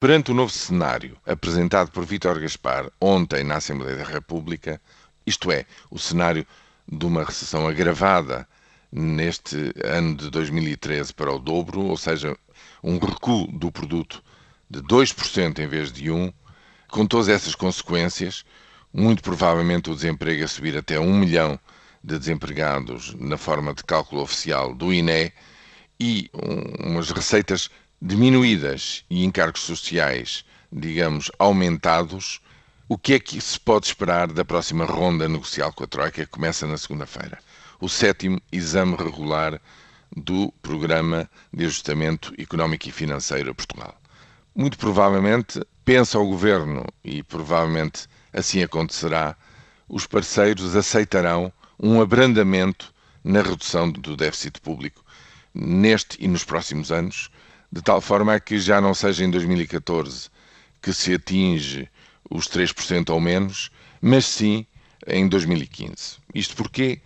Perante o novo cenário apresentado por Vítor Gaspar ontem na Assembleia da República, isto é, o cenário de uma recessão agravada neste ano de 2013 para o dobro, ou seja, um recuo do produto de 2% em vez de 1%, com todas essas consequências, muito provavelmente o desemprego a subir até 1 milhão de desempregados na forma de cálculo oficial do INE e umas receitas diminuídas e encargos sociais, digamos, aumentados, o que é que se pode esperar da próxima ronda negocial com a Troika, que começa na segunda-feira? O sétimo exame regular do Programa de Ajustamento Económico e Financeiro a Portugal. Muito provavelmente, pensa o Governo, e provavelmente assim acontecerá, os parceiros aceitarão um abrandamento na redução do déficit público neste e nos próximos anos, de tal forma que já não seja em 2014 que se atinge os 3% ou menos, mas sim em 2015. Isto porquê?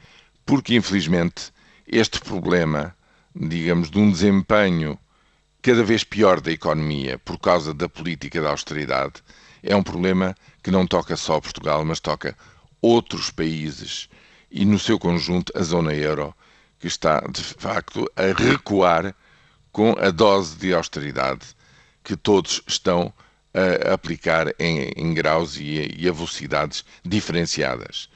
Porque, infelizmente, este problema, digamos, de um desempenho cada vez pior da economia por causa da política da austeridade, é um problema que não toca só Portugal, mas toca outros países e, no seu conjunto, a zona euro, que está, de facto, a recuar com a dose de austeridade que todos estão a aplicar em, em graus e, e a velocidades diferenciadas.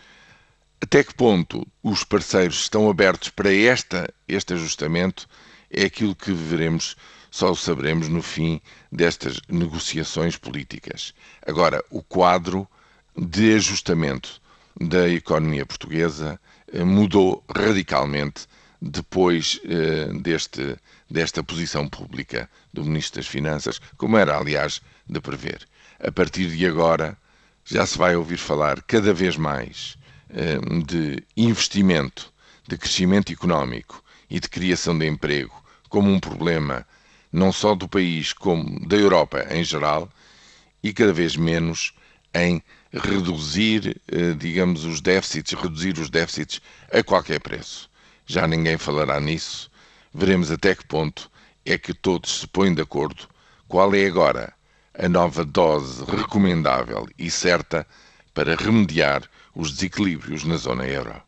Até que ponto os parceiros estão abertos para esta, este ajustamento é aquilo que veremos, só o saberemos no fim destas negociações políticas. Agora, o quadro de ajustamento da economia portuguesa eh, mudou radicalmente depois eh, deste, desta posição pública do Ministro das Finanças, como era, aliás, de prever. A partir de agora, já se vai ouvir falar cada vez mais eh, de investimento, de crescimento económico e de criação de emprego como um problema não só do país, como da Europa em geral, e cada vez menos em reduzir, eh, digamos, os déficits, reduzir os déficits a qualquer preço já ninguém falará nisso. Veremos até que ponto é que todos se põem de acordo qual é agora a nova dose recomendável e certa para remediar os desequilíbrios na zona euro.